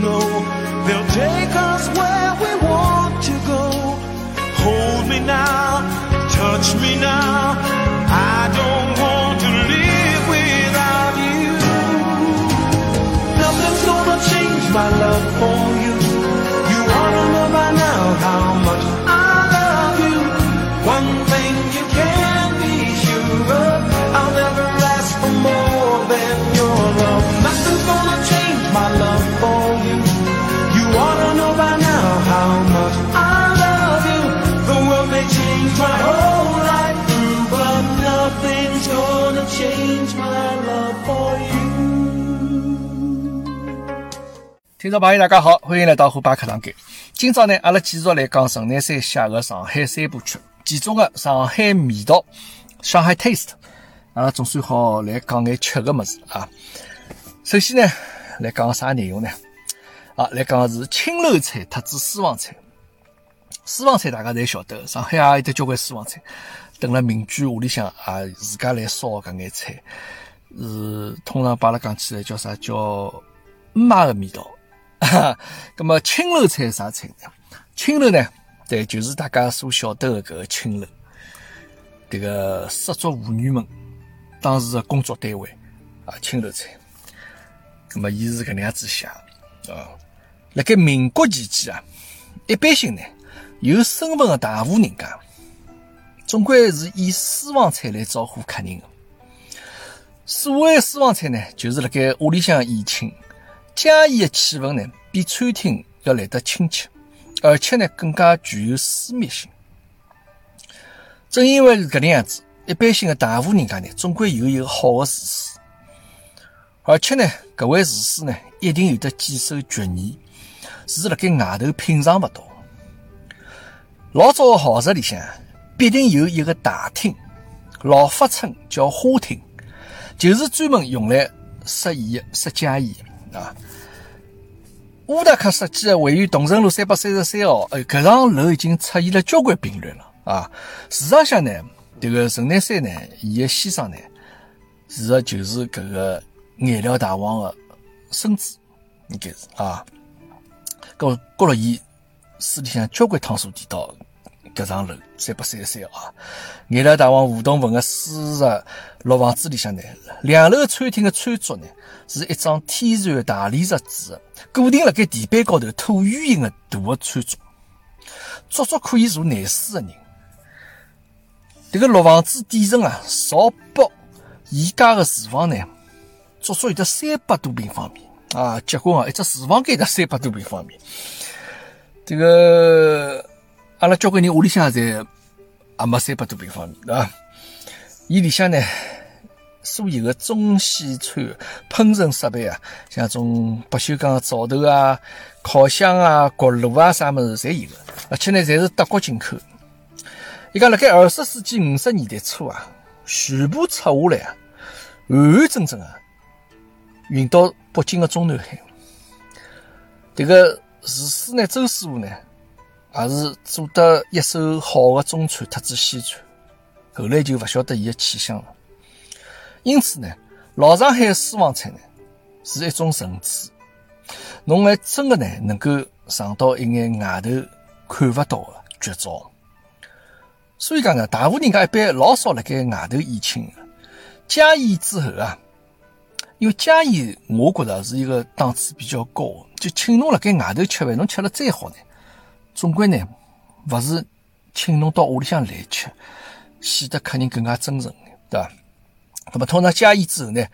know they'll take us where we want to go. Hold me now, touch me now. I don't want to live without you. Nothing's gonna change my love for 听众朋友，大家好，欢迎来到虎爸课堂间。今朝呢，阿拉继续来讲陈南山写的上海三部曲，其中的上海味道、上海 taste，阿拉总算好来讲眼吃的么子啊。首先呢，来讲个啥内容呢？啊，来讲的是青楼菜特指私房菜。私房菜大家侪晓得，上海也有得交关私房菜。等了民居屋里向啊，自家来烧搿眼菜，是通常把阿拉讲起来叫啥？叫妈的味道。咁么青楼菜啥菜呢？青楼呢，对，就是大家所晓得的搿个青楼，迭个失足妇女们当时的工作单位啊，青楼菜。咁么，伊是搿能样子写啊。辣盖民国期间啊，一般性呢，有身份的大户人家，总归是以私房菜来招呼客人的。所谓私房菜呢，就是辣盖屋里向宴请。家宴的气氛呢，比餐厅要来得亲切，而且呢，更加具有私密性。正因为是搿能样子，一般性的大户人家呢，总归有一个好的厨师，而且呢，搿位厨师呢，一定有得几手绝艺，是辣盖外头品尝勿到。老早的豪宅里向，必定有一个大厅，老法称叫花厅，就是专门用来设宴、设家宴啊。乌达克设计的位于桐城路三百三十三号，哎，搿幢楼已经出现了交关病例了啊！事实上呢，迭个陈南山呢，伊个先生呢，实际就是搿个颜料大王的孙子，应该是啊。搿郭了伊书里向交关趟数提到搿幢楼三百三十三号啊。颜料大王吴东文的书实六房子里向呢，两楼餐厅的餐桌呢，是一张天然大理石制。固定辣盖地板高头椭圆形的大的餐桌，足足可以坐廿四个人。这个六房子底层啊，朝北宜家的厨房呢，足足有得三百多平方米啊！结棍啊！一只厨房间得三百多平方米。这个阿拉交关人屋里向侪也没三百多平方米，对伐？伊里向呢？所有的中西餐烹饪设备啊，像种不锈钢灶头啊、烤箱啊、锅炉啊啥么子，侪有的，而且呢，侪是德国进口。伊讲辣盖二十世纪五十年代初啊，全部拆下来啊，完完整整啊，运到北京的中南海。这个厨师呢，周师傅呢，也是做得一手好的中餐特指西餐，后来就勿晓得伊的去向了。因此呢，老上海私房菜呢是一种层次，侬还真的呢能够尝到一眼外头看不到的绝招。所以讲呢，大户人家一般老少辣盖外头宴请的。家宴之后啊，因为家宴我觉着是一个档次比较高，就请侬辣盖外头吃饭，侬吃了再好呢，总归呢勿是请侬到屋里向来吃，显得客人更加真诚对伐？那么通常加宴之后呢，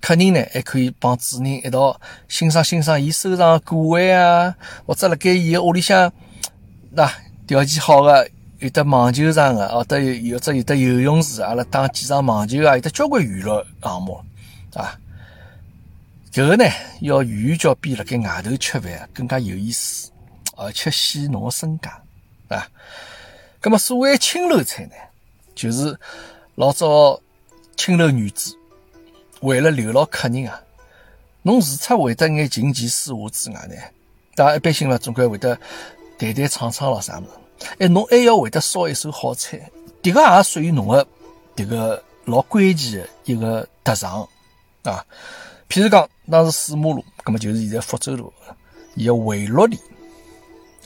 客人呢还可以帮主人一道欣赏欣赏伊收藏的古玩啊，或者辣盖伊个屋里向，那条件好的有的网球场的，或者有有只有的游泳池，阿拉打几场网球啊，有的交关娱乐项目啊。搿个呢，要远远较比辣盖外头吃饭更加有意思，而且显侬个身价啊。葛么所谓青楼菜呢，就是老早青楼女子为了留牢客人啊，侬除出会得眼琴棋书画之外呢，大家一般性了总归会得弹弹唱唱咯啥物事，哎，侬还要会得烧一手好菜，迭个也属于侬个迭个老关键的一个特长啊。譬如讲，当时水马路，葛么就是现在福州路，伊个回落里，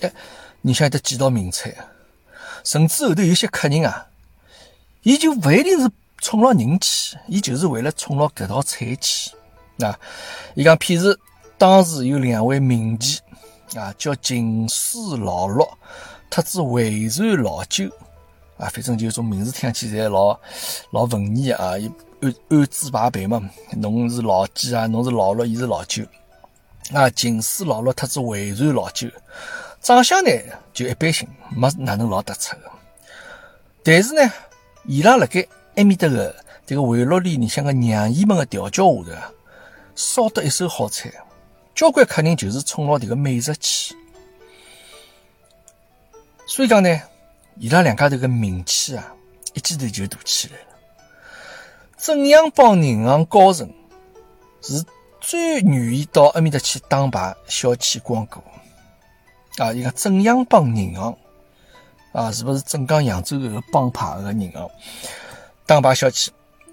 哎，你晓得几道名菜？甚至后头有些客人啊，伊就勿一定是冲牢人气，伊就是为了冲牢搿道菜去。啊，伊讲譬如当时有两位名妓啊，叫秦氏老六，特子回转老九啊，反正就种名字听起来老老文艺啊，伊按按字排辈嘛，侬是老几啊？侬是老六，伊是老九啊。秦氏老六，特子回转老九，长相呢就一般性，没哪能老突出的。但是呢，伊拉辣盖埃面搭个这个回落里，你像个娘姨们的调教下头。烧得一手好菜，交关客人就是冲牢迭个美食去，所以讲呢，伊拉两家头个名气啊，一记头就大起来了。正阳帮银行高层是最愿意到埃面搭去打牌、消遣、光顾啊！伊讲正阳帮银行啊，是不是镇江、扬州搿个帮派个银行打牌小气？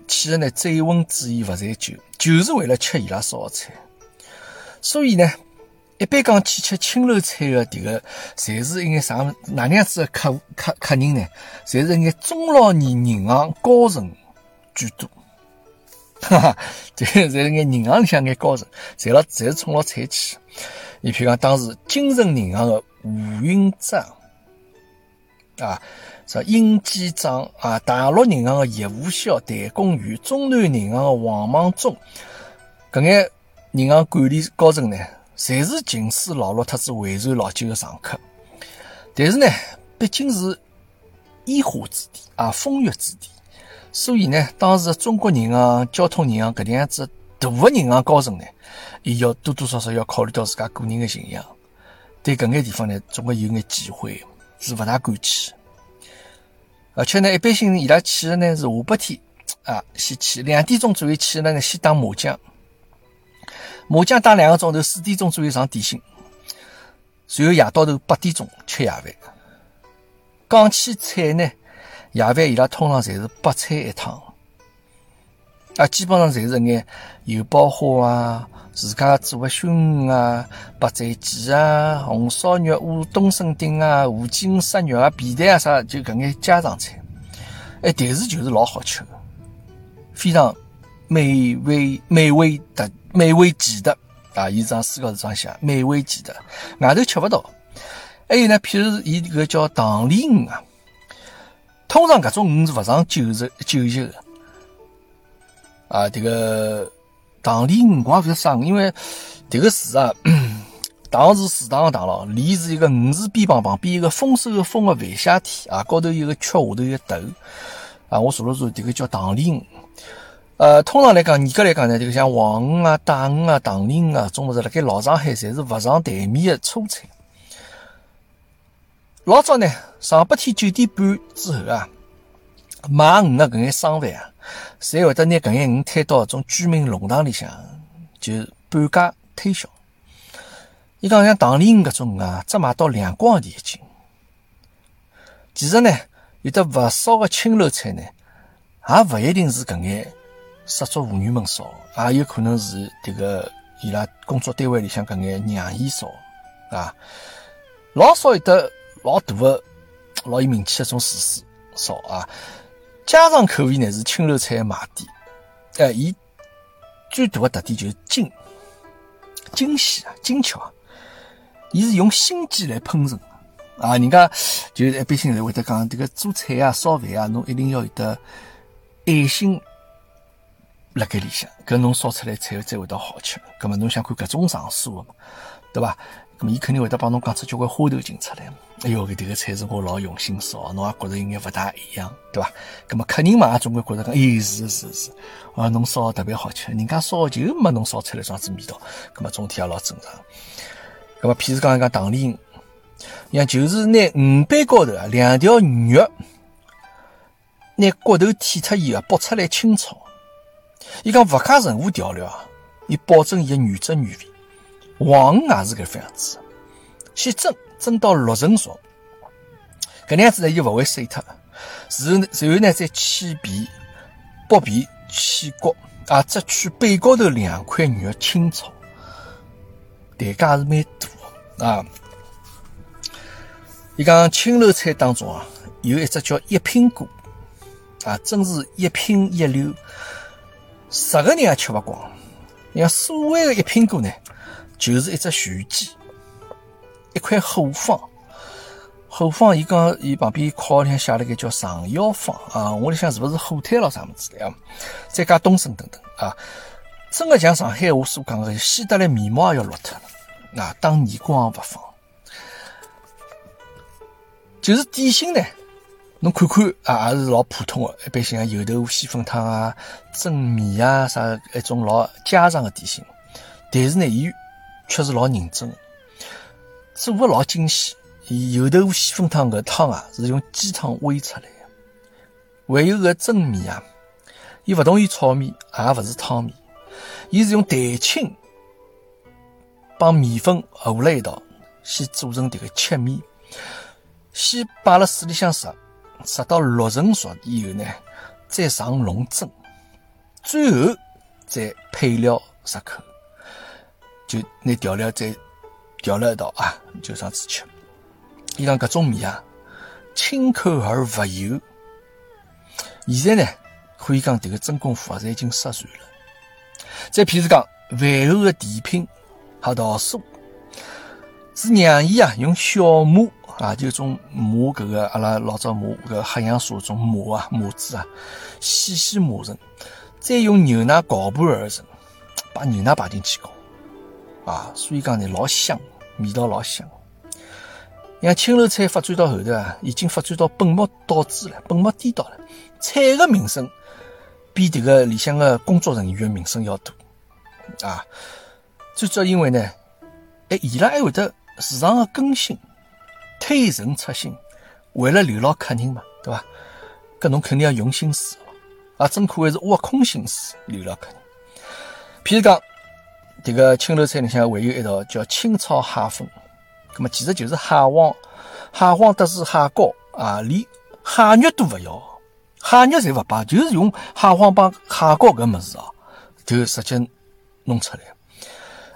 其实呢，醉翁之意勿在酒，就是为了吃伊拉烧菜。所以呢，一般讲去吃青楼菜的迭个，侪是一眼啥哪能样子的客客客人呢？侪是一眼中老年银行高层居多。哈哈，这 侪是眼银行里向眼高层，侪了侪是冲了菜去。你譬如讲，当时金城银行的吴云章啊。说殷基章啊，大陆银行的叶武霄、谭公元，中南银行的王莽忠，搿眼银行管理高层呢，侪是秦氏老六特子回转老九的常客。但是呢，毕竟是烟花之地啊，风月之地，所以呢，当时中国银行、交通银行搿点样子大的银行高层呢，伊要多多少少要考虑到自家个人的形象，对搿眼地方呢，总归有眼忌讳，是勿大敢去。而且呢，一般性伊拉去的呢是下半天啊，先去两点钟左右去了呢，先打麻将，麻将打两个钟头，四点钟左右上点心，随后夜到头八点钟吃夜饭。讲起菜呢，夜饭伊拉通常侪是八菜一汤，啊，基本上侪是眼油爆花啊。自家做个熏鱼啊、白斩鸡啊、红烧肉、乌冬笋丁啊、五斤杀肉啊、皮蛋啊啥，就搿眼家常菜。哎，但是就是老好吃的，非常美味、美味的、美味极的啊！伊张书高头这样写，美味极的，外头吃勿到。还有呢，譬如伊这个叫塘鳢鱼啊，通常搿种鱼是勿上九十九级的啊，这个。塘鳢鱼我也勿晓得啥，因为迭个字啊，塘是池塘的塘咯，鳢是一个五字边旁旁边一个丰收的丰个繁下体啊，高头有个缺，下头一个头啊，我查了查，迭个叫塘鳢鱼。呃，通常来讲，严格来讲呢，这个像黄鱼啊、大鱼啊、塘鳢鱼啊，种物事辣盖老上海侪是勿上台面的粗菜。老早呢，上半天九点半之后啊，买鱼的搿眼商贩啊。侪会得拿搿眼鱼推到一种居民弄堂里向，就半价推销。伊讲像塘鳢鱼搿种鱼啊，只卖到两光钿一斤。其实呢，有的勿少个青楼菜呢，也勿一定是搿眼失足妇女们烧，也有可能是迭个伊拉工作单位里向搿眼娘姨烧啊。老少有的老大个、老有名气的种厨师烧啊。家常口味呢是青楼菜的卖点，哎，伊最大的特点就是精精细啊，精巧啊，伊是用心机来烹饪啊。人家就是一般性来会得讲，这个做菜啊、烧饭啊，侬一定要有得爱心辣盖里向，搿侬烧出来菜才会得好吃。葛么侬想看搿种场所嘛，对伐？咁么伊肯定会得帮侬讲出交关花头劲出来。哎哟，搿迭个菜是我老用心烧，侬也觉着有眼勿大一样，对伐？咁么客人嘛，也总归觉着讲，哎，是是是，啊，侬烧特别好吃，人家烧就没侬烧出来桩子味道，咁么总体也老正常。咁么，譬如讲一讲唐丽英，像就是拿鱼背高头啊两条肉，拿骨头剔脱以后剥出来清炒。伊讲勿加任何调料啊，伊保证伊个原汁原味。黄鱼也是搿副样子，先蒸，蒸到六成熟，搿能样子呢，伊勿会碎脱。然后，然后呢，再去皮、剥皮、去骨，啊，只取背高头两块肉清炒，代价是蛮大啊。伊讲青楼菜当中啊，有一只叫一品锅，啊，真是一品一流。十个人也吃勿光。像所谓的一品锅呢，就是一只玄机，一块后方。后方，伊讲伊旁边靠里向写了个叫上腰方啊，我里向是不是后腿咯啥物事的啊？再加东升等等啊，真的像上海话所讲个，洗得来面毛也要落脱了啊，当耳光也勿放。就是点心呢。侬看看啊，也是老普通的，一般性啊，油豆腐、细粉汤啊、蒸面啊，啥一种老家常的点心。但是呢，伊确实老认真，做的老精细。油豆腐、细粉汤搿汤啊，是用鸡汤煨出来的。还有个蒸面啊，伊勿同于炒面，也勿是汤面，伊是用蛋清帮面粉和了一道，先做成迭个切面，先摆辣水里向熟，熟到六成熟以后呢，再上笼蒸，最后再配料入口，就拿调料再调了一道啊，就上次吃。伊讲搿种面啊，清口而勿油。现在呢，可以讲迭个真功夫啊，侪已经失传了。再譬如讲饭后的甜品黑桃酥，是让伊啊用小磨。啊，就种磨搿个阿拉老早磨搿黑杨树种磨啊磨子啊，细细磨成，再用牛奶搅拌而成，把牛奶摆进去搞，啊，所以讲呢老香，味道老香。像青楼菜发展到后头啊，已经发展到本末倒置了，本末颠倒了。菜的名声比迭个里向的工作人员的名声要大啊。最主要因为呢，哎，伊拉还会得时常的更新。推陈出新，为了留牢客人嘛，对吧？搿侬肯定要用心思啊！真可谓是挖空心思留牢客人。譬如讲，迭个青楼菜里向还有一道叫清炒蟹粉，葛么其实就是蟹黄，蟹黄得是蟹膏啊，连蟹肉都勿要，蟹肉侪勿摆，就是用蟹黄帮蟹膏搿物事啊，就直接弄出来。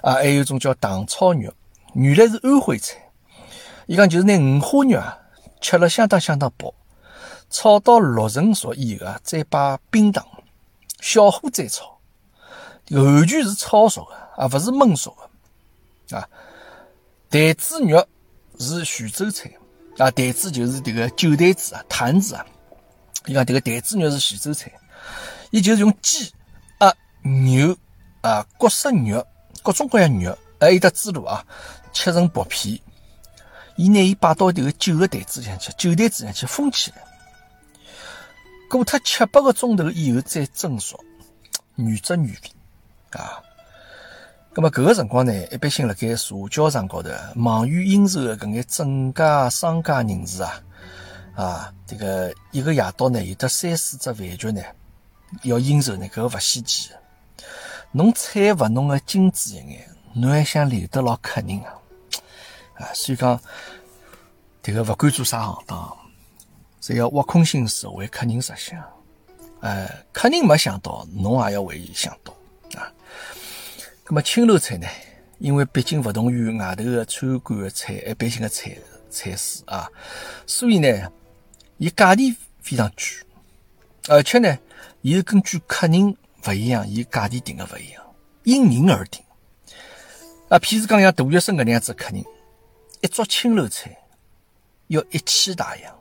啊，还有一种叫糖炒肉，原来是安徽菜。伊讲就是拿五花肉啊，切了相当相当薄，炒到六成熟以后啊，再摆冰糖，小火再炒，完全是炒熟的，而勿是焖熟的啊。台子肉是徐州菜啊，台子就是这个酒台子啊，坛子啊。伊讲这个台子肉是徐州菜，伊就是用鸡啊、牛啊、各色肉、各种各样肉，还有得猪肉啊，切成薄片。伊拿伊摆到迭个酒个台子上去，酒台子上去封起来，过脱七八个钟头以后再蒸熟，原汁原味啊。咁么搿个辰光呢，一般性辣盖社交场高头，忙于应酬的搿眼正家商家人士啊，啊，这个一个夜到呢，有得三四只饭局呢，要应酬呢，搿个勿稀奇。侬菜勿弄个精致一眼，侬还想留得牢客人啊？啊，所以讲，这个不管做啥行当，只要挖空心思为客人着想，哎，客人没想到，侬也要为伊想到。那么青楼菜呢？因为毕竟不同于外头的餐馆的菜，一般性的菜菜式啊，所以呢，伊价钿非常贵，而且呢，伊是根据客人不一样，伊价钿定的不一样，因人而定。啊，譬如讲像杜月笙搿能样子客人。一桌青楼菜要一千大洋，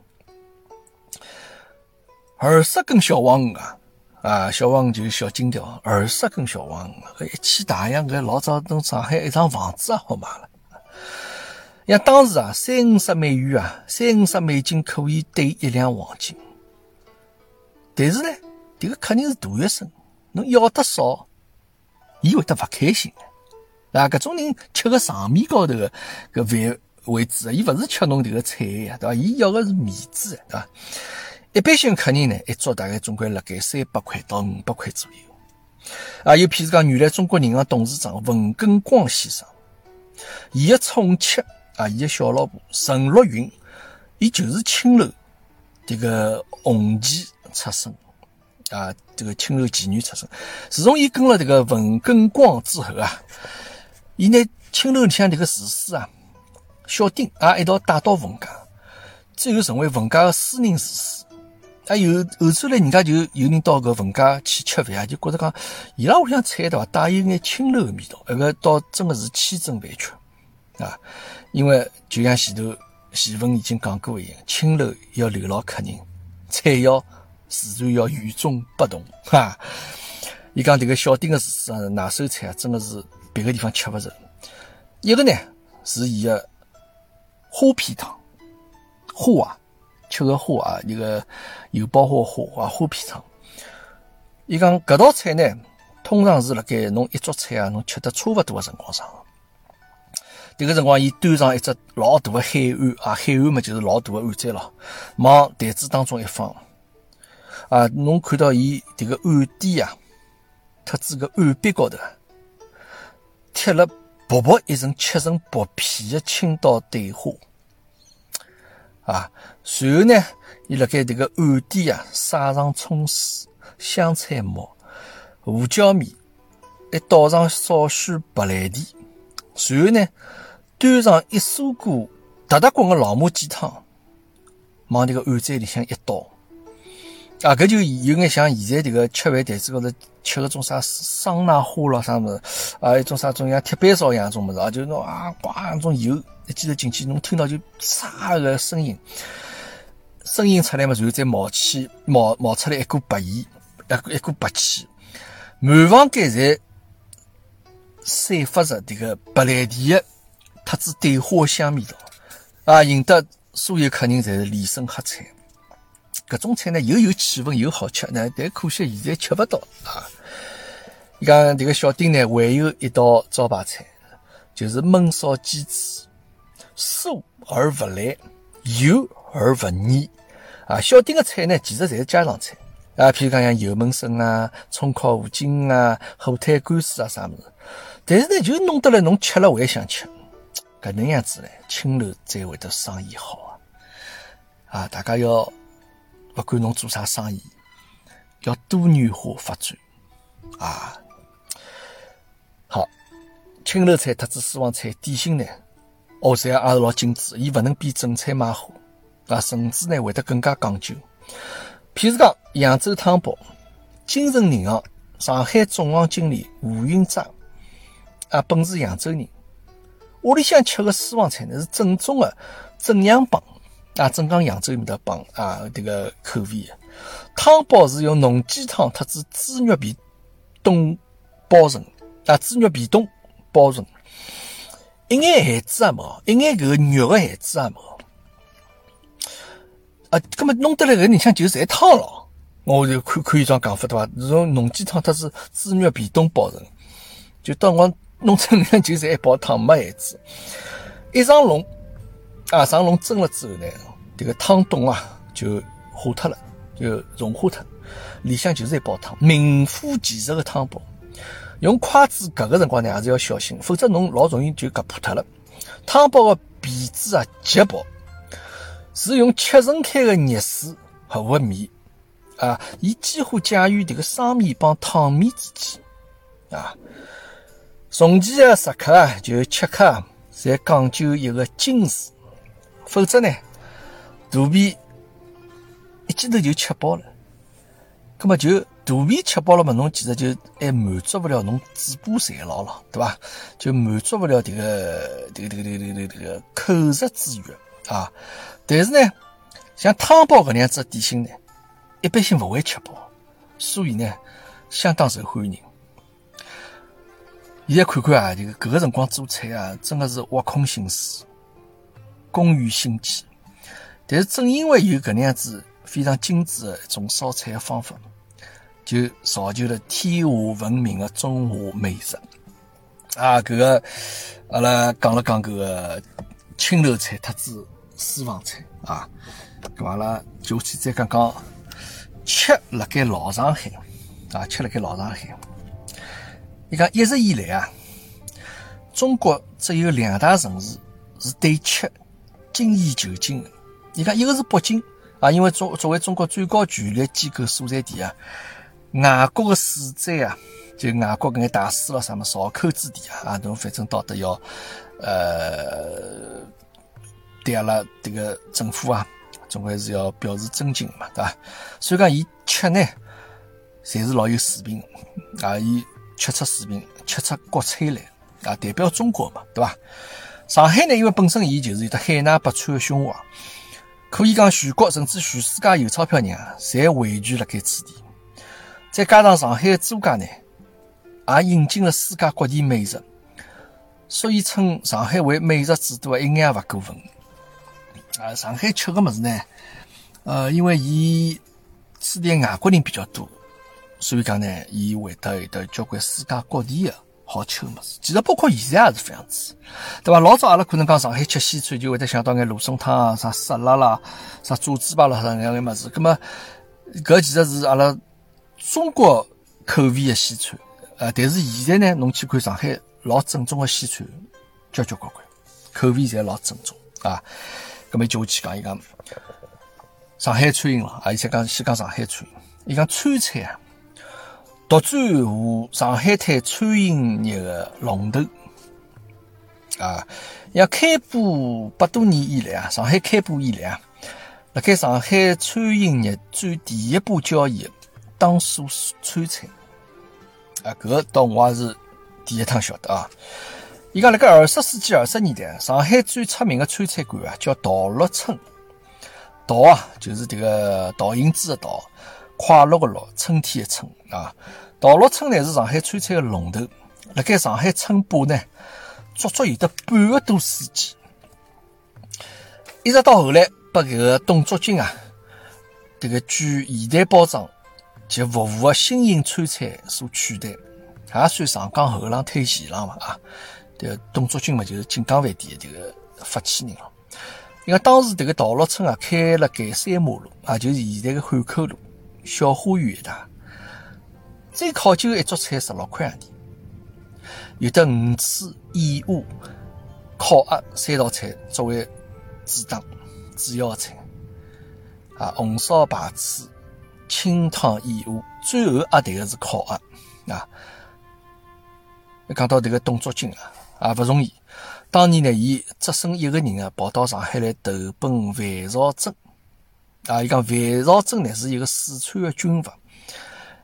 二十根小黄鱼啊，啊，小黄就是小金条，二十根小黄鱼，一千大洋，搿老早等上海一幢房子也好卖了。像当时啊，三五十美元啊，三五十美金可以兑一两黄金。但是呢，这个肯定是大学生，侬要得少，伊会得勿开心的。啊，搿种人吃个场面高头个搿饭为主，伊勿是吃侬迭个菜呀，对伐？伊要个是面子，对伐？一般性客人呢，一桌大概总归辣盖三百块到五百块左右。啊，又譬如讲，原来中国银行董事长文根光先生，伊个宠妾啊，伊个小老婆陈若云，伊就是青楼这个红旗出身啊，这个青楼妓女出身。自从伊跟了这个文根光之后啊，伊拿青楼里向这个厨师啊，小丁啊一道带到文家，最后成为文家的私人厨师。啊，有后头来，人家就有人到搿文家去吃饭啊，就觉着讲，伊拉屋里向菜对伐，带有眼青楼的味道，搿个倒真的是千真万确啊。因为就像前头前文已经讲过一样，青楼要留牢客人，菜肴自然要与众不同哈。伊讲迭个小丁的厨师，拿手菜啊，真的是别个地方吃勿着。一个呢是伊个花皮汤，花啊。吃个花啊，一个油爆花花啊，花皮汤。伊讲搿道菜呢，通常是辣盖侬一桌菜啊，侬吃得差勿多个辰光上。迭个辰光，伊端上一只老大个海碗啊，海碗嘛就是老大个碗仔咯，往台子当中一放啊，侬看到伊迭个碗底啊，特子个碗壁高头贴了薄薄一层切成薄片的青岛对花。啊，随后呢，伊辣盖迭个碗底啊，撒上葱丝、香菜末、胡椒面，还倒上少许白兰地。随后呢，端上一砂锅达达滚个老母鸡汤，往迭个碗仔里向一倒。啊，搿就有眼像现在迭个吃饭台子高头吃个种啥桑拿花咯啥物事，啊，一种啥种像铁板烧一样种物事啊，就侬啊，呱种油。一记头进去，侬听到就唰个声音，声音出来嘛，然后再冒气，冒冒出来一股白烟，一一股白气，满房间侪散发着这个白兰地的特子对花香味道，啊，引得所有客人侪是连声喝彩。搿种菜呢，又有气氛又好吃，呢，但可惜现在吃勿到啊。伊讲这个小丁呢，还有一道招牌菜，就是焖烧鸡翅。酥而不烂，油而不腻啊！小丁的菜呢，其实侪是家常菜啊，譬如讲像油焖笋啊、葱烤五筋啊、火腿干丝啊啥物事。但是呢，就弄得来侬吃了还想吃，搿能样子呢，青楼才会得生意好啊！啊，大家要不管侬做啥生意，要多元化发展啊！好，青楼菜特子私房菜点心呢？哦，这样也是老精致，伊勿能比正菜马虎啊，甚至呢会得更加讲究。譬如讲扬州汤包，金城银行上海总行经理吴云章啊，本是扬州人，屋里向吃个私房菜呢是正宗的正阳帮啊，镇江扬州面的帮啊，这个口味。汤包是用浓鸡汤特子猪肉皮冻包成啊，猪肉皮冻包成。一眼馅子也没，一眼搿个肉个馅子也没。啊，葛么弄得来搿里向就侪汤咯。我就看看一桩讲法对伐？这种浓鸡汤它是猪肉皮冻包成，就当我弄出来就是一包汤没馅子。一上笼啊，上笼蒸了之后呢，这个汤冻啊就化脱了，就融化脱，里向就是一包汤，名副其实的汤包。用筷子夹个辰光呢，还是要小心，否则侬老容易就夹破脱了。汤包的皮子啊极薄，是用切成开的热水和和面啊，伊几乎介于这个生面帮汤面之间啊。从前的食客啊，就吃客啊，侪讲究一个精致，否则呢，肚皮一记头就吃饱了，那么就。肚皮吃饱了嘛，侬其实就还满足不了侬嘴巴馋牢了，对吧？就满足不了这个这个这个这个这个这个口舌之欲啊。但是呢，像汤包搿能样子点心呢，一般性勿会吃饱，所以呢，相当受欢迎。现在看看啊，这个搿个辰光做菜啊，真的是挖空心思工于心计。但是正因为有搿能样子非常精致的一种烧菜的方法，就造就了天下闻名的中华美食。啊，搿个阿拉讲了讲搿个青楼菜特子私房菜啊，搿阿拉就去再讲讲吃辣盖老上海啊，吃辣盖老上海。伊讲一直以来啊，中国只有两大城市是对吃精益求精的。伊讲一个是北京啊，因为作作为中国最高权力机构所在地啊，外国的使者啊，就外国搿眼大使咯，啥么少口之地啊，啊，侬反正到得要呃，对阿拉迭个政府啊，总归是要表示尊敬嘛，对伐？所以讲伊吃呢，侪是老有水平啊，伊吃出水平，吃出国菜来啊，代表中国嘛，对伐？上海呢，因为本身伊就是有得海纳百川的胸怀。可以讲，全国甚至全世界有钞票人啊，侪汇聚辣盖此地。再加上上海的租界呢，也引进了世界各地美食，所以称上海为美食之都，一眼也勿过分。啊，上海吃个物事呢，呃，因为伊此地外国人比较多，所以讲呢，伊会得有得交关世界各地的。好吃个么子，其实包括现在也是这样子，对吧？老早阿拉可能讲上海吃西餐，就会得想到眼芦笋汤啊、啥沙拉啦、啥炸猪排啦啥那样个么子。那么，搿其实是阿拉中国口味的西餐，呃，但是现在呢，侬去看上海老正宗的西餐，交交关关，口味侪老正宗啊。那么就去讲一讲上海餐饮了啊，伊先讲先讲上海餐饮，伊讲川菜啊。独占和上海滩餐饮业的龙头啊！要开埠百多年以来啊，上海开埠以来啊，辣盖上海餐饮业占第一把交椅的当属川菜啊，搿个倒我也是第一趟晓得啊！伊讲辣盖二十世纪二十年代，上海最出名的川菜馆啊，叫稻乐村。稻啊，就是这个陶影子的陶。快乐的乐，春天的春啊！陶乐村呢是上海川菜的龙头，辣盖上海称霸呢，足足有得半个多世纪。一直到后来，被搿个董竹君啊，这个据现代包装及服务的新型川菜所取代，也算上岗后浪推前浪嘛啊！这个董竹君嘛，就是锦江饭店的迭个发起人了。因为当时迭个陶乐村啊，开了盖三马路啊，就是现在的汉口路。小花园一带，最考究的一桌菜十六块洋钿，有的鱼翅、燕窝、烤鸭三道菜作为主档主要菜，啊，红烧排翅、清汤燕窝，最后压台的是烤鸭啊。讲到这个董竹君啊，啊不容易，当年呢，伊只身一个人啊，跑到上海来投奔范绍贞。啊，伊讲范绍增呢是一个四川的军阀，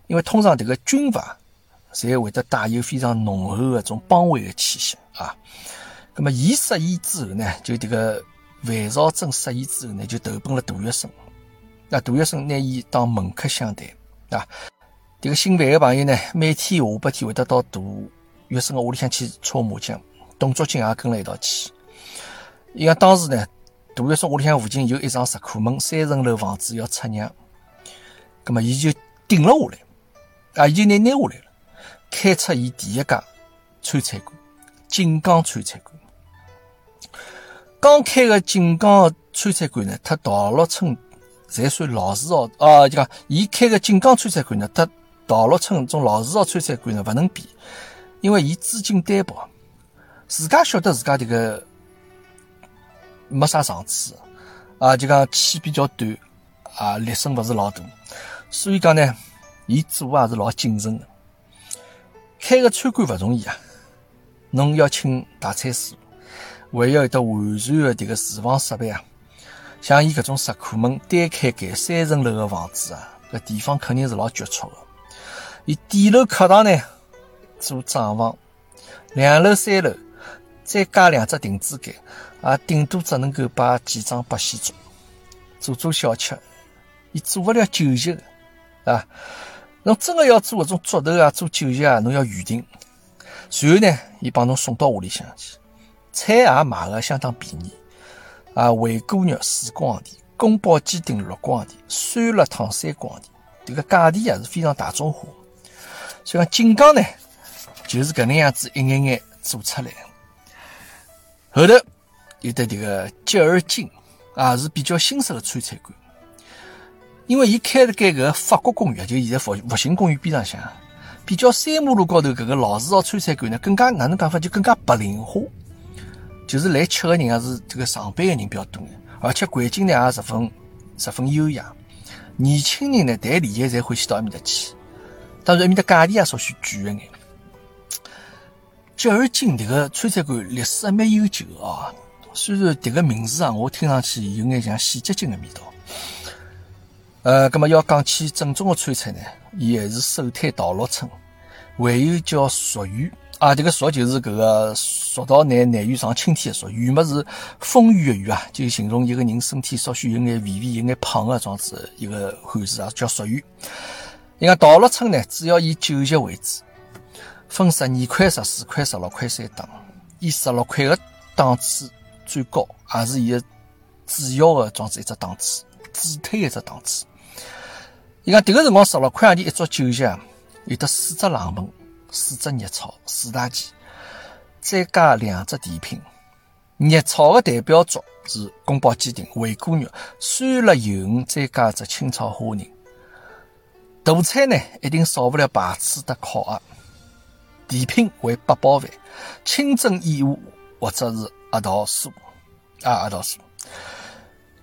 因为通常迭个军阀侪会得带有非常浓厚的种帮会的气息啊。那么伊失意之后呢，就这个范绍增失意之后呢，就投奔了杜月笙。那杜月笙拿伊当门客相待啊。迭个姓范的朋友呢，每天下半天会得到杜月笙的屋里向去搓麻将，董竹君也跟了一道去。伊讲当时呢。杜月笙屋里向附近有一幢石库门三层楼房子要出让，葛么伊就顶了下来，啊，伊就拿拿下来了，开出伊第一家川菜馆——锦江川菜馆。刚开个锦江川菜馆呢，他陶乐村才算老字号啊，就讲伊开个锦江川菜馆呢，他陶乐村种老字号川菜馆呢，勿能比，因为伊资金单薄，自家晓得自家这个。没啥长处，啊，就讲气比较短，啊，力声勿是老大，所以讲呢，伊做也是老谨慎的。开个餐馆勿容易啊，侬要请大菜师，还要有得完善的迭个厨房设备啊。像伊搿种石库门单开间三层楼的房子啊，搿地方肯定是老局促的。伊底楼客堂呢做账房，两楼三楼再加两只亭子间。啊，顶多只能够摆几张八仙桌，做做小吃，伊做不了酒席的啊。侬真的要做搿种桌头啊，做酒席啊，侬要预定。随后呢，伊帮侬送到屋里向去，菜也卖个相当便宜啊，回锅肉四光钿，宫保鸡丁六光钿，酸辣汤三光钿。这个价钿也是非常大众化。所以讲锦江呢，就是搿能样子一眼眼做出来。后头有的这个吉尔金啊，是比较新式的川菜馆。因为伊开了盖个法国公园，就现在复复兴公园边上向，比较三马路高头搿个老字号川菜馆呢，更加哪能讲法，就更加白领化。就是来吃的人也是这个上班的人比较多，而且环境呢也十分十分优雅。年轻人呢谈恋爱才欢喜到埃面搭去，当然埃面搭价钿也稍许贵一眼。吉尔金迭个川菜馆历史还蛮悠久啊，虽然迭个名字啊，我听上去有眼像洗洁精的味道。呃，葛么要讲起正宗的川菜呢，伊还是首推稻乐村，还有叫蜀鱼啊，这个蜀就是搿个蜀道难难于上青天的蜀，鱼么是丰腴的腴啊，就形容一个人身体稍许有眼肥肥、有眼胖的状子一个汉字啊，叫蜀鱼。你看稻乐村呢，主要以酒席为主，分十二块、十四块、十六块三档，以十六块的档次最高，也是伊个主要的状子一只档次，主推一只档次。伊讲迭个辰光十六块洋钿一桌酒席啊，有得四只冷门、四只热炒、四大件，再加两只甜品。热炒的代表作是宫保鸡丁、回锅肉、酸辣油鱼，再加只清炒虾仁。大菜呢，一定少不了排翅搭烤鸭。甜品为八宝饭、清蒸燕窝或者是鸭桃酥啊，鸭桃酥。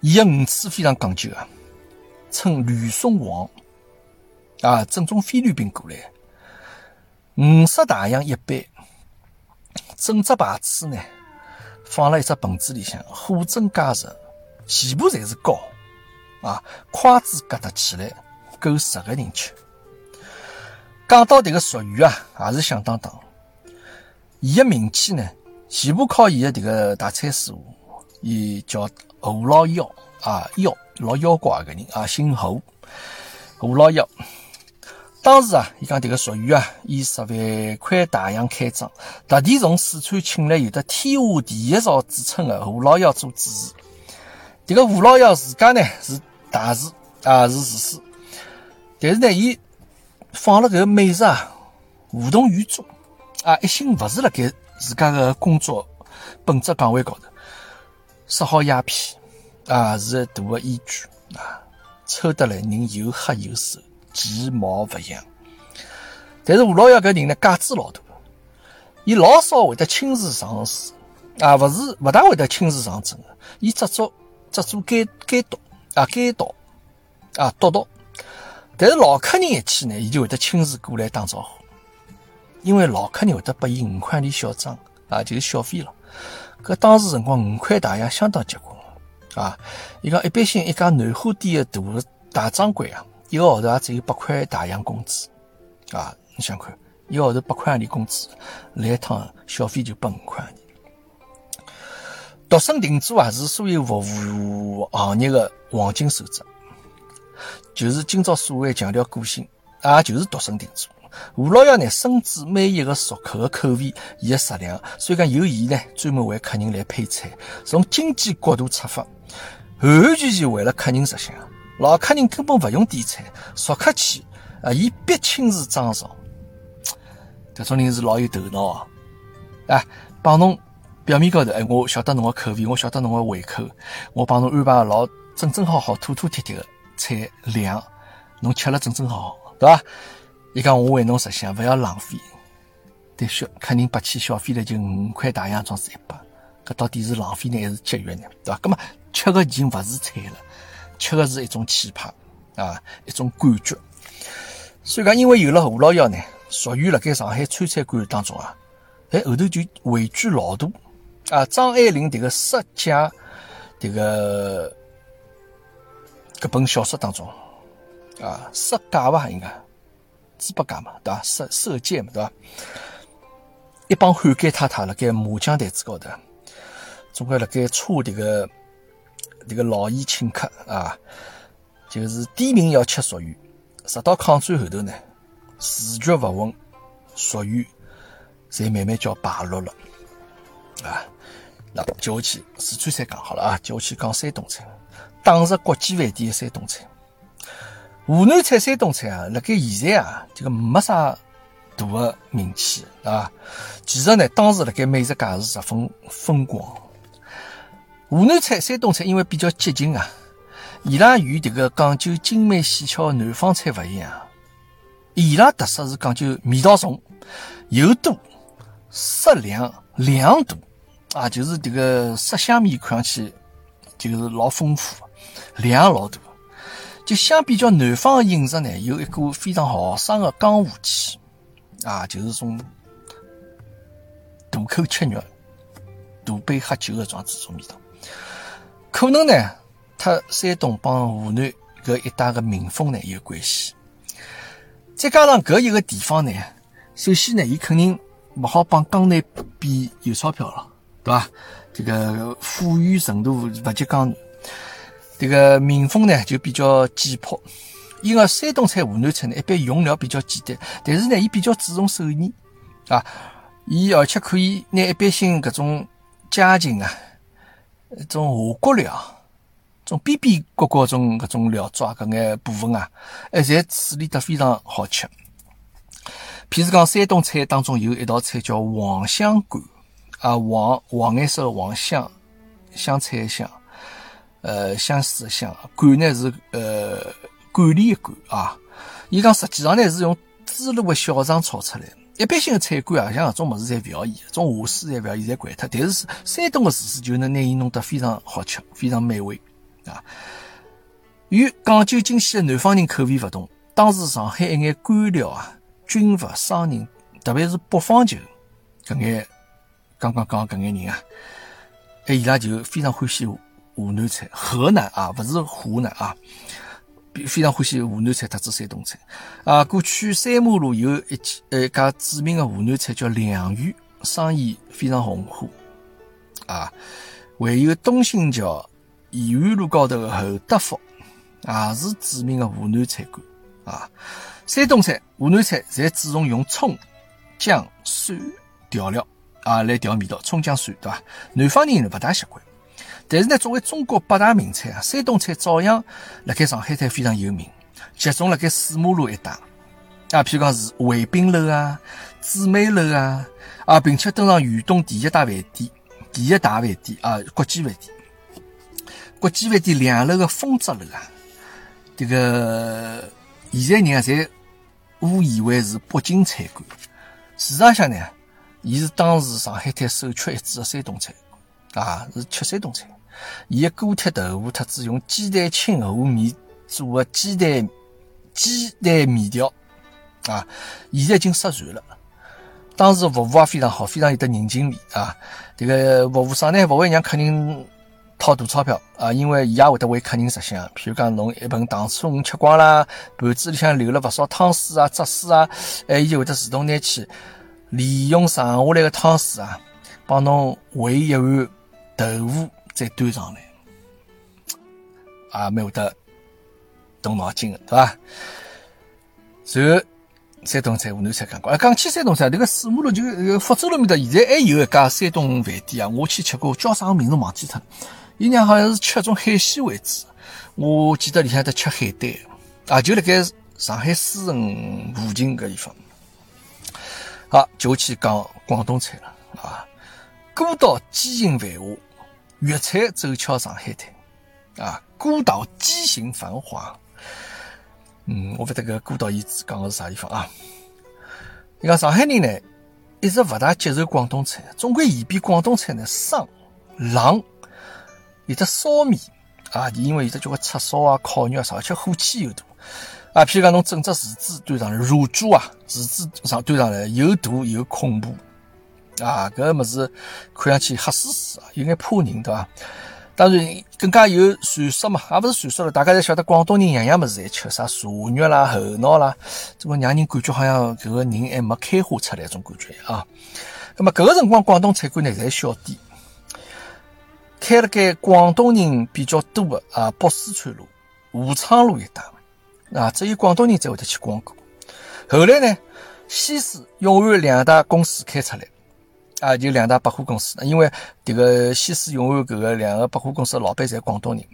伊的鱼翅非常讲究啊。称吕宋王啊，正宗菲律宾过来，五色大洋一杯，整只排翅呢放了一只盆子里向，火蒸加热，全部侪是膏啊，筷子夹得起来，够十个人吃。讲到迭个俗语啊，也是响当当，伊的名气呢，全部靠伊的迭个大菜师傅，伊叫胡老幺啊幺。老妖怪个人啊，姓胡，胡老幺。当时啊，伊讲迭个蜀鱼啊，以十万块大洋开张，特地从四川请来有的天下第一灶之称的胡老幺做主持。迭个胡老幺自家呢是大厨啊，是厨师，但是呢，伊放了搿个美食啊，无动于衷啊，一心勿是辣盖自家个工作本职岗位高头，烧好鸦片。啊，是大个依据啊，抽得来人又黑又瘦，其貌不扬。但是吴老幺搿人呢，架子老大，伊老少会得亲自上书啊，勿是勿大会得亲自上阵的。伊只做只做监监督啊，监督啊，督导。但是老客人一去呢，伊就会得亲自过来打招呼，因为老客人会得拨伊五块钿小账啊，就是小费了。搿当时辰光五块大洋相当结棍。啊，伊讲一般性一家南货店的大大掌柜啊，一个号头也只有八块大洋工资啊，你想看，一个号头八块洋钿工资，来一趟消费就八五块洋钿。独身定做啊，是所有服务行业的黄金守则，就是今朝所谓强调个性，也就是独身定做。吴老幺呢，深知每一个熟客的口味，伊的食量，所以讲由伊呢，专门为客人来配菜，从经济角度出发。完完全全为了客人着想，老客人根本不用点菜，熟客去啊，伊必亲自掌勺。这种人是老有头脑啊！哎，帮侬表面高头，哎，我晓得侬的口味，我晓得侬的胃口，我帮侬安排老正正好好、妥妥帖帖的菜量，侬吃了正正好好，对吧？伊讲我为侬着想，不要浪费。但消客人拔起小费了就五块大洋，装是一百。搿到底是浪费呢，还是节约呢？对伐？搿么吃的已经勿是菜了，吃的是一种气派啊，一种感觉。所以讲，因为有了胡老幺呢，属于辣盖上海川菜馆当中啊，哎后头就汇聚老多啊。张爱玲迭个《色戒》迭个搿本小说当中啊，《色戒》伐应该猪八戒嘛，对伐？射射箭嘛，对伐？一帮汉奸太太辣盖麻将台子高头。总归辣盖搓迭个迭个劳宴请客啊，就是点名要吃蜀鱼，直到抗战后头呢，时局勿稳，蜀鱼才慢慢叫败落了啊。那接下去四川菜讲好了啊，接下去讲山东菜，打入国际饭店的山东菜。湖南菜、山东菜啊，辣盖现在啊，这个没啥大的名气啊。其实呢，当时辣盖美食界是十分风光。湖南菜、山东菜因为比较接近啊，伊拉与这个讲究精美细巧的南方菜勿一样，伊拉特色是讲究味道重、油多、色亮、量大啊，就是这个色香味看上去就是老丰富，量老大。就相比较南方的饮食呢，有一股非常豪爽的江湖气啊，就是种大口吃肉、大杯喝酒的这样子种味道。可能呢，它山东帮湖南搿一带的民风呢有关系。再加上搿一个地方呢，首先呢，伊肯定勿好帮江南比有钞票了，对伐？这个富裕程度勿及江南，这个民风呢就比较简朴。因为山东菜、湖南菜呢，一般用料比较简单，但是呢，伊比较注重手艺啊，伊而且可以拿一般性搿种家禽啊。一种下锅料，种边边角角种搿种料抓搿眼部分啊，哎，侪处理得非常好吃。譬如讲，山东菜当中有一道菜叫黄香干，啊，黄黄颜色的黄香，香菜香，呃，相思的香，干呢是呃管理的管啊。伊讲实际上呢是用猪肉的小肠炒出来。一般性的菜馆啊，像搿种物事侪勿要伊，种下水侪勿要伊，侪掼脱。但是山东的厨师就能拿伊弄得非常好吃，非常美味啊。与讲究精细的南方人口味勿同，当时上海一眼官僚啊、军阀、商人，特别是北方球搿眼刚刚讲搿眼人啊，哎，伊拉就非常欢喜我湖南菜、河南啊，勿是湖南啊。非常欢喜湖南菜特子山东菜啊！过去三马路有一家呃一家著名的湖南菜叫梁园，生意非常红火啊。还有东兴桥延安路高头的侯德福，也是著名的湖南菜馆啊。山东菜、湖南菜侪注重用葱、姜、蒜调料啊来调味道，葱姜蒜对伐？南方人勿大习惯。但是呢，作为中国八大名菜啊，山东菜照样辣盖上海滩非常有名，集中辣盖四马路一带啊，譬如讲是回宾楼啊、姊妹楼啊啊，并且登上豫东第一大饭店、第一大饭店啊，国际饭店。国际饭店两楼的丰泽楼啊，这个现在人啊，侪误以为是北京菜馆，事实上呢，伊是当时上海滩首屈一指的山东菜啊，是吃山东菜。伊个锅贴豆腐，特子用鸡蛋清和面做的鸡蛋鸡蛋面条啊，现在已经失传了。当时服务也非常好，非常有得人情味啊。这个服务生呢，勿会让客人掏大钞票啊，因为伊也会得为客人着想。譬如讲，侬一盆糖醋鱼吃光啦，盘子里向留了勿少汤水啊、汁水啊，哎，伊就会得自动拿去利用剩下来的汤水啊，帮侬煨一碗豆腐。再端上来，啊，蛮会得动脑筋的，对吧？然后山东菜、湖南菜讲过，啊，讲起山东菜，这个四马路就福州路面搭，现在还有一家山东饭店啊，我去吃过，叫啥名字忘记脱了。伊娘好像是吃种海鲜为主，我记得里向得吃海带，啊，就辣盖上海书城附近搿地方。好，就去讲广东菜了啊，孤岛激情繁华。粤菜走俏上海滩，啊，孤岛畸形繁华。嗯，我不得个孤岛遗址讲的是啥地方啊？你讲上海人呢，一直不大接受广东菜，总归嫌比广东菜呢生冷，有的烧面啊，因为有的叫个叉烧啊、烤肉啊啥，而且火气又大啊。譬如讲，侬整只厨子端上来，乳猪啊，厨子上端上来又大又恐怖。啊，搿物事看上去黑死死啊，有眼怕人，对伐？当然更加有传说嘛，也勿是传说了，大家侪晓得广东人样样物事侪吃，啥蛇肉啦、猴脑啦，这个让人感觉好像搿个人还没开花出来种感觉啊。那么搿个辰光广东菜馆呢，侪小店，开了该广东人比较多的啊，北四川路、武昌路一带啊，只有广东人才会得去光顾。后来呢，西施、永安两大公司开出来。啊，就两大百货公司，因为迭个西施永安搿个两个百货公司的老板侪广东人，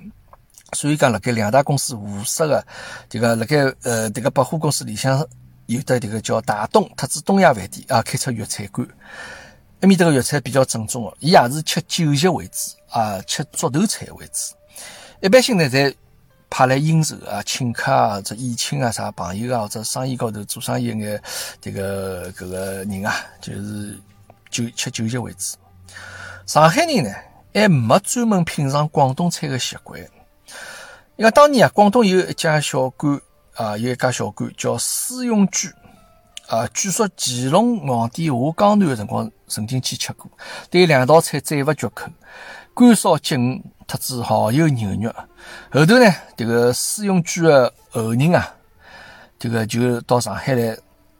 所以讲辣盖两大公司互设个迭个辣盖呃迭个百货公司里向有的迭个叫大东特子东亚饭店啊，开出粤菜馆，埃面搭个粤菜比较正宗个，伊也是吃酒席为主啊，吃桌头菜为主，一般性呢侪派来应酬啊，请客啊，这宴请啊，啥朋友啊，或者生意高头做生意眼迭个搿个人啊，就是就吃酒席为主。上海人呢，还没专门品尝广东菜的习惯。因为当年啊，广东有一家小馆啊，有一家小馆叫思永居啊，据说乾隆皇帝下江南的辰光曾经去吃过，对两道菜赞不绝口，干烧鸡鱼。特子蚝油牛肉，后头呢，这个施永居的后人啊，这个就到上海来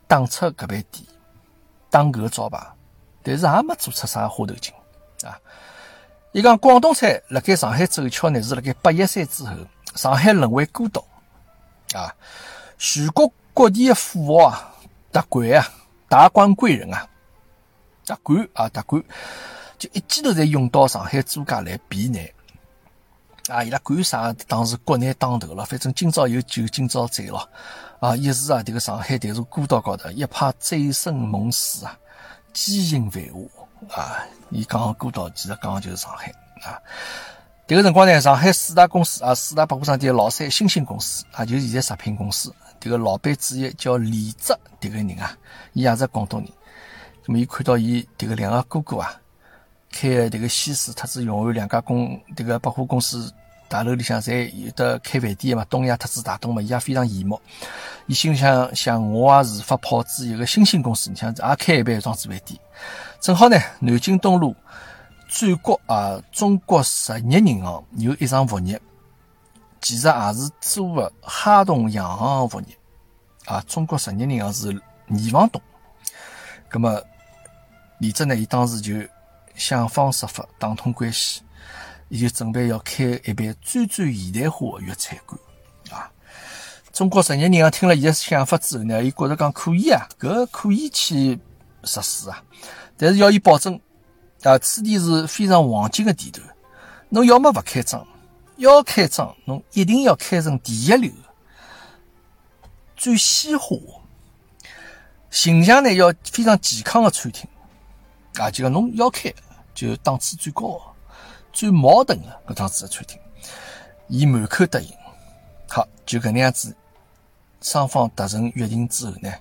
打出搿爿店，打搿个招牌，但是也没做出啥花头劲啊。伊讲广东菜辣盖上海走俏呢，是辣盖八一三之后，上海沦为孤岛啊，全国各地的富豪啊、达官啊、达官贵人啊、达官啊、达官，就一记头侪涌到上海租界来避难。啊，伊拉管啥？当时国难当头了，反正今朝有酒今朝醉了。啊，一时啊，这个上海迭座孤岛高头一派醉生梦死啊，激情繁华啊。伊讲孤岛，其实讲的就是上海啊。迭个辰光呢，上海四大公司啊，四大百货商店老三新兴公司啊，就现在食品公司。迭个老板之一叫李泽，迭个人啊，伊也是广东人。那么伊看到伊迭个两个哥哥啊。开迭个西施特子永安两家公迭个百货公司大楼里向，侪有的开饭店嘛，东亚特子大东嘛，伊也非常羡慕。伊心里想想，我也是发炮子一个新兴公司，你像也开一爿装置饭店。正好呢，南京东路转角啊，中国实业银行有一场物业，其实也是租个哈东洋行物业啊。中国实业银行是二房东。那么李泽呢，伊当时就。想方设法打通关系，伊就准备要开一爿最最现代化的粤菜馆。啊！中国实业银行听了伊的想法之后呢，伊觉着讲可以啊，搿可以去实施啊，但是要伊保证啊，此地是非常黄金的地段，侬要么勿开张，要开张侬一定要开成第一流，最西化，形象呢要非常健康的餐厅。啊，就讲侬要开。就档次最高、最矛盾的搿趟子的餐厅，伊满口答应。好，就搿能样子，双方达成约定之后呢，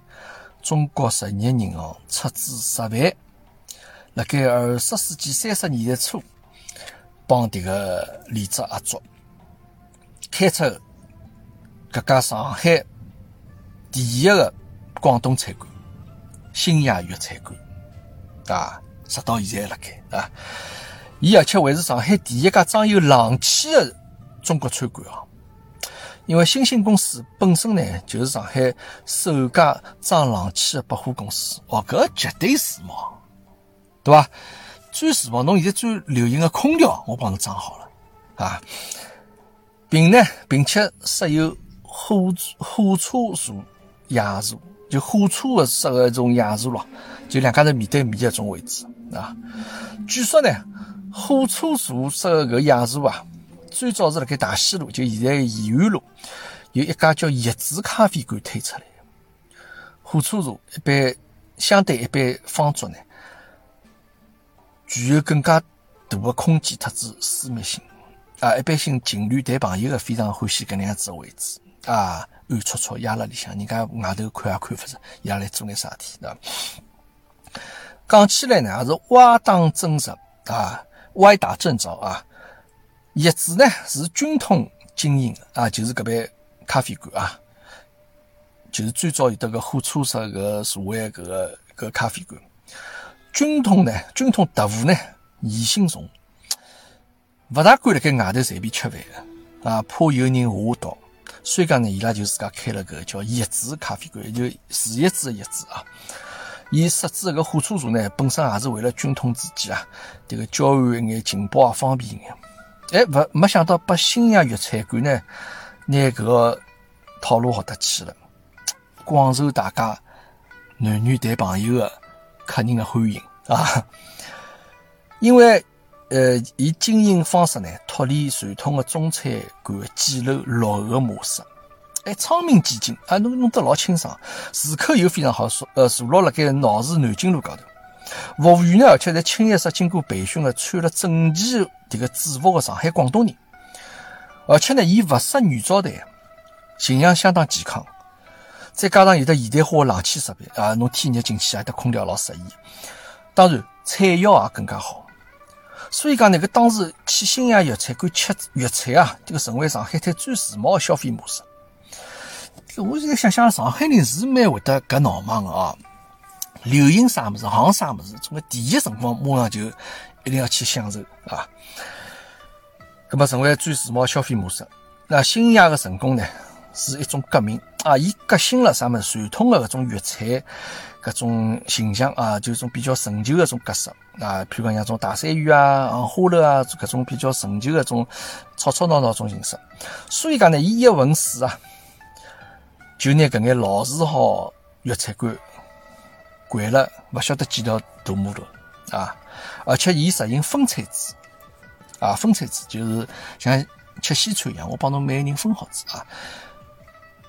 中国实业银行出资十万，辣盖二十世纪三十年代初，帮迭个李泽合作，开出搿家上海第一个广东菜馆——新亚粤菜馆，啊。直到现在辣盖啊！伊而且还是上海第一家装有冷气的中国餐馆啊！因为新兴公司本身呢，就是上海首家装冷气的百货公司哦，搿绝对时髦，对吧？最时髦，侬现在最流行的空调，我帮侬装好了啊！并呢，并且设有火火车座、夜座，就火车的设个种夜座咯，就两家头面对面的种位置。啊，据说呢，火车座设个夜座啊，最早是辣盖大西路，就现在延安路，有一家叫叶子咖啡馆推出来的。火车座一般相对一般方桌呢，具有更加大的空间特子私密性啊。一般性情侣谈朋友的非常欢喜搿能样子的位置啊，暗戳戳压辣里向，人家外头看也看勿着，伊拉来做眼啥事体，对伐？讲起来呢，也是歪打正着啊，歪打正着啊。叶子呢是军统经营啊，就是搿爿咖啡馆啊，就是最早有得个火车式个座位搿个搿咖啡馆。军统呢，军统特务呢，疑心重，勿大敢辣盖外头随便吃饭啊，怕有人下毒。所以讲呢，伊拉就自家开了个叫叶子咖啡馆，就树叶子的叶子啊。伊设置个火车座呢，本身也是为了军统之间啊，这个交换一眼情报啊，方便一眼。哎，勿没想到把新亚粤菜馆呢，拿搿个套路学得去了，广受大家男女谈朋友的客人的欢迎啊，因为呃，伊经营方式呢脱离传统的中餐馆简陋落后的模式，哎，窗明几净啊，弄弄得老清爽，住口又非常好，坐呃坐落辣盖闹市南京路高头。服务员呢，而且在清一色经过培训的，穿了整齐迭个制服的上海广东人，而且呢，伊勿设女招待，形象相当健康。再加上有的现代化的冷气设备啊，侬天热进去啊，得空调老适宜。当然，菜肴也更加好。所以讲呢，搿当时去新亚粤菜馆吃粤菜啊，这个成为上海滩最时髦的消费模式。我现在想想，上海人是蛮会得搿闹忙个啊。流行啥物事，行啥物事，从个第一辰光马上就一定要去享受啊！那么成为最时髦消费模式。那新亚的成功呢，是一种革命啊！伊革新了啥物事？传统的搿种粤菜搿种形象啊，就种比较陈旧的种格式啊，譬如讲像种大山芋啊、花楼啊，搿种比较陈旧的种吵吵闹闹种形式。所以讲呢，伊一问世啊，就拿搿眼老字号粤菜馆。关了，勿晓得几条大马路啊！而且伊实行分餐制啊，分餐制就是像吃西餐一样，我帮侬每个人分好子啊。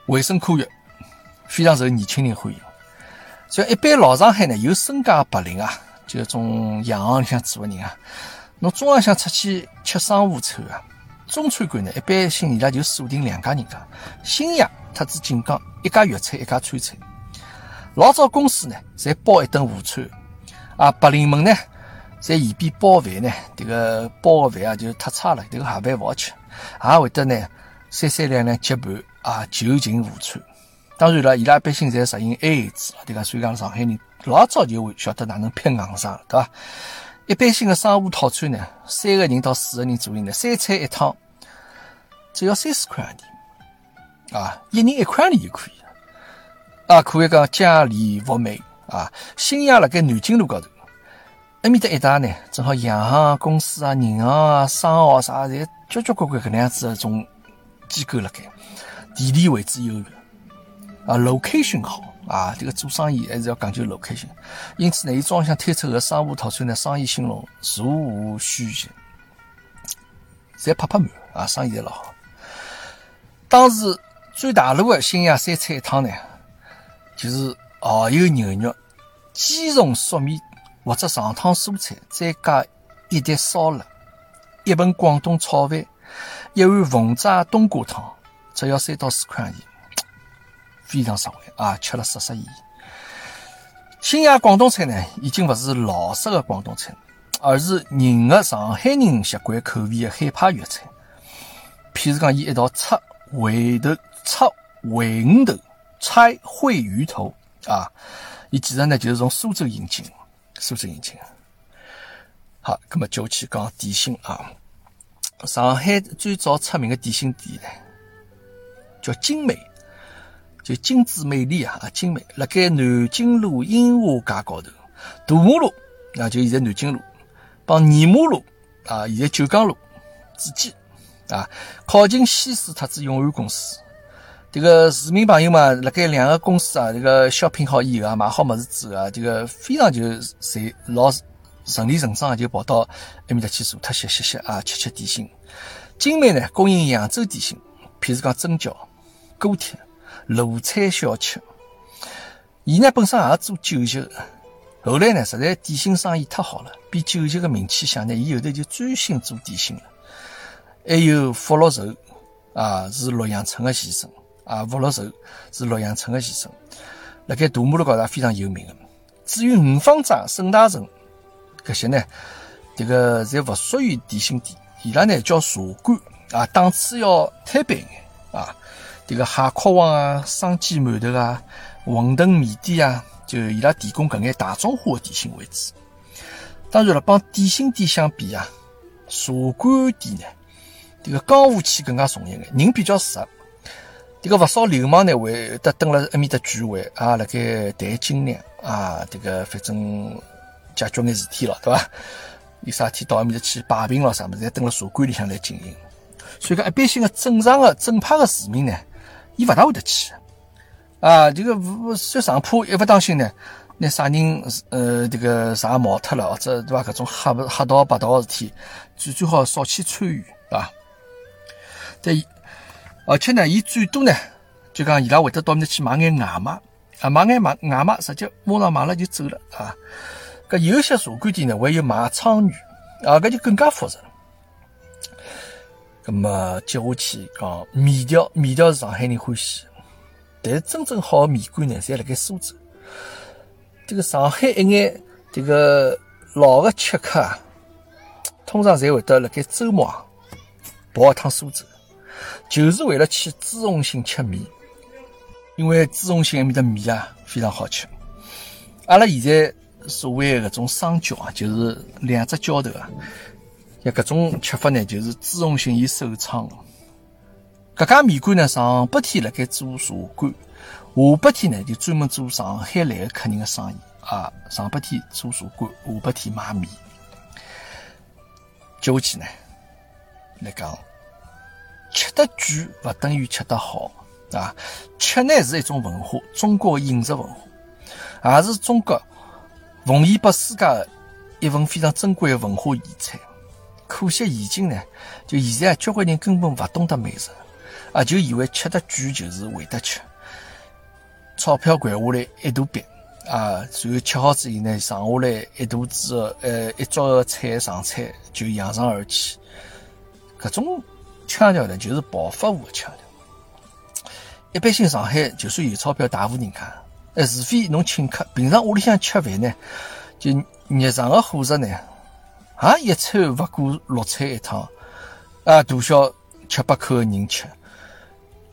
卫生科学，非常受年轻人欢迎。像一般老上海呢，有身家白领啊，就种洋行里向做个人啊。侬中浪向出去吃商务餐啊，中餐馆呢，一般性伊拉就锁定两家人家，新亚特子锦江一家粤菜，一家川菜。老早公司呢，侪包一顿午餐，啊，白领们呢，在嫌边包饭呢，这个包个饭啊就太差了，这个盒饭勿好吃，也会得呢，三三两两结伴啊，就近午餐。当然了，伊拉一般性侪实行 AA 制，对伐？所以讲上海人老早就会晓得哪能拼硬上了，对伐？一般性的商务套餐呢，三个人到四个人左右呢，三菜一汤，只要三四块洋钿，啊，一人一块洋钿就可以。啊，可以讲家里物美啊！新亚辣盖南京路高头，埃面搭一带呢，正好洋行公司啊、银行啊、商号啥，侪交交关关搿能样子的种机构辣盖，地理位置优越啊，location 好啊，这个做生意还是要讲究 location。因此呢，伊装向推出个商务套餐呢，生意兴隆，座无虚席，侪拍拍满啊，生意侪老好。当时最大路的新亚三菜一汤呢。就是蚝油牛肉、鸡蓉粟米或者上汤蔬菜，再加一碟烧腊、一盆广东炒饭、一碗凤爪冬瓜汤，只要三到四块钱，非常实惠啊！吃了适适意。新亚广东菜呢，已经不是老式的广东菜，而是迎合上海人习惯口味的海派粤菜。譬如讲，伊一道炒回头、炒回鱼头。拆烩鱼头啊，伊其实呢就是从苏州引进，苏州引进。好，那么就去讲点心啊。上海最早出名的点心店呢，叫精美，就精致美丽啊，精美。辣盖南京路樱花街高头，大马路啊，就现在南京路，帮二马路啊，现在九江路之间啊，靠近西施特子永安公司。这个市民朋友嘛，辣盖两个公司啊，这个小品好以后啊，买好物事之后啊，这个非常就随老顺理成章就跑到埃面搭去坐特歇歇歇啊，吃吃点心。精美呢，供应扬州点心，譬如讲蒸饺、锅贴、鲁菜小吃。伊呢本身也做酒席，后来呢，实在点心生意太好了，比酒席的名气响呢，伊后头就专心做点心了。还有福禄寿啊，是洛阳城的先生。啊，福禄寿是洛阳城的先生，辣盖大马路高头非常有名的。至于五方斋、沈大成搿些呢，这个侪勿属于点心店，伊拉呢叫茶馆啊，档次要摊板眼啊。这个蟹壳王啊、生煎馒头啊、馄饨面点啊，就伊拉提供搿眼大众化的点心为主。当然了，帮点心店相比啊，茶馆店呢，这个江湖气更加重一眼，人比较实。这个勿少流氓呢，会得蹲辣埃面搭聚会啊，辣盖谈斤两啊，这个反正解决眼事体了，对伐？有啥天到埃面搭去摆平了啥物事，侪蹲辣茶馆里向来经营。所以讲，一般性的正常的正派的市民呢，伊勿大会得去啊。这个勿说上铺一勿当心呢，拿啥人呃这个啥毛脱了，或者对伐？搿种黑黑道白道个事体，最最好少去参与，对伐？再而且呢，伊最多呢，就讲伊拉会得到面去买眼外卖，啊，买眼买外卖，直接马上买了就走了啊。搿有些茶馆店呢，还有卖鲳鱼，啊，搿就更加复杂了。咁么接下去讲面条，面条是上海人欢喜，但是真正好的面馆呢，侪辣盖苏州。这个上海一眼这个老的吃客啊，通常侪会得辣盖周末跑一趟苏州，就是为了去朱红星吃面，因为朱红星埃面的面啊非常好吃。阿拉现在所谓的搿种双脚啊，就是两只浇头啊。像搿种吃法呢，就是朱红星伊首创的。搿家面馆呢，上半天辣盖做茶馆，下半天呢就专门做上海来的客人的生意啊。上半天做茶馆，下半天卖面。接下去呢，来讲，吃得贵勿等于吃得好啊。吃呢是一种文化，中国的饮食文化，也是中国奉献拨世界一份非常珍贵的文化遗产。可惜现今呢，就现在交关人根本勿懂得美食，啊，就以为吃得贵就是会得吃，钞票掼下来一大笔，啊，然后吃好之后呢，剩下来一肚子呃一桌的菜上菜就扬长而去，搿种腔调呢就是暴发户的腔调。一般性上海就算有钞票大户人家，呃，除非侬请客，平常屋里向吃饭呢，就日常的伙食呢。啊，一餐勿过六菜一汤，啊，大小七八口的人吃，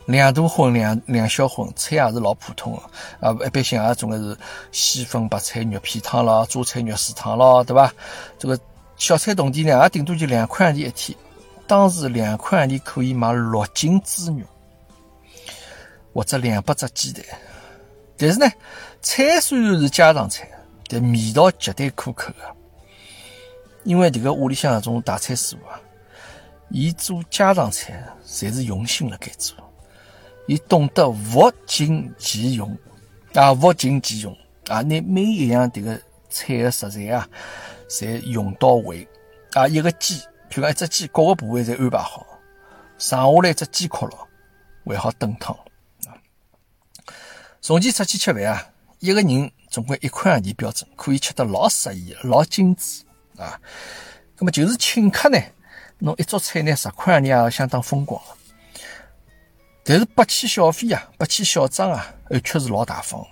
两大荤两两小荤，菜也是老普通的，啊，一般性也总归是西粉白菜肉片汤咯，榨菜肉丝汤咯，对伐？这个小菜同店呢，也顶多就两块洋钿一天，当时两块洋钿可以买六斤猪肉，或者两百只鸡蛋。但是呢，菜虽然是家常菜，但味道绝对可口的。因为这个屋里向那种大菜师傅啊，伊做家常菜，侪是用心辣盖做，伊懂得物尽其用啊，物尽其用啊，拿每一样这个菜的食材啊，侪用到位啊。一个鸡，譬如讲一只鸡，各个部位侪安排好，剩下来一只鸡壳咯，还好炖汤。从前出去吃饭啊，一个人总归一块洋钿标准，可以吃得老适意，老精致。啊，那么就是请客呢，侬一桌菜呢十块洋钿也相当风光。但是不起小费啊，不起小账啊，而却是老大方，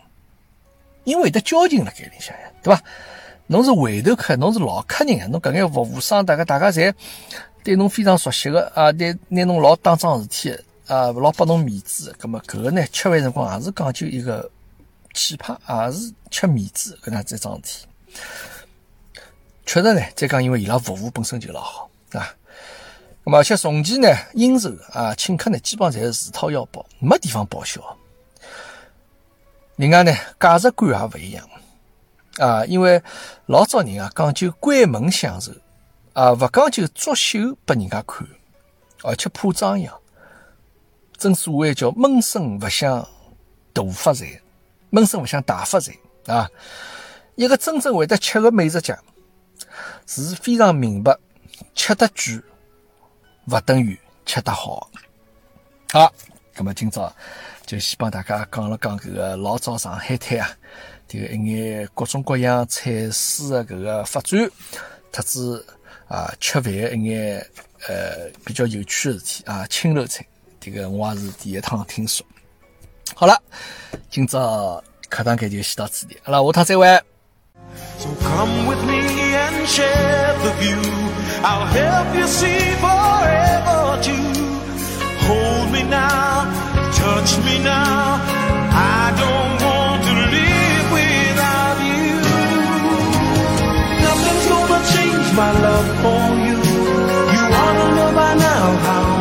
因为得交情了盖里向呀，对吧？侬是回头客，侬是老客人啊，侬搿眼服务商大家大家侪对侬非常熟悉的啊，对拿侬老当桩事体啊，老拨侬面子。咁么搿个呢，吃饭辰光也是讲究一个气派，也是吃面子搿能这桩事体。确实呢，再讲，因为伊拉服务本身就老好，啊。那么而且从前呢，应酬啊，请客呢，基本上侪是自掏腰包，没地方报销。另外呢，价值观也勿一样，啊，因为老早人啊讲究关门享受，啊，勿讲究作秀拨人家看，而且怕张扬。正所谓叫闷声勿响大发财，闷声勿响大发财啊。一个真正会得吃个美食家。是非常明白，吃得贵勿等于吃得好。好，那么今朝就先帮大家讲了讲这个老早上海滩啊，这个一眼各种各样菜式的搿个发展，特子啊吃饭一眼呃比较有趣的事体啊，青楼菜，这个我也是第一趟听说。好了，今朝课堂间就先到此地，好了，下趟再会。So come with me and share the view. I'll help you see forever too. Hold me now, touch me now. I don't my love for you. You ought to know by now how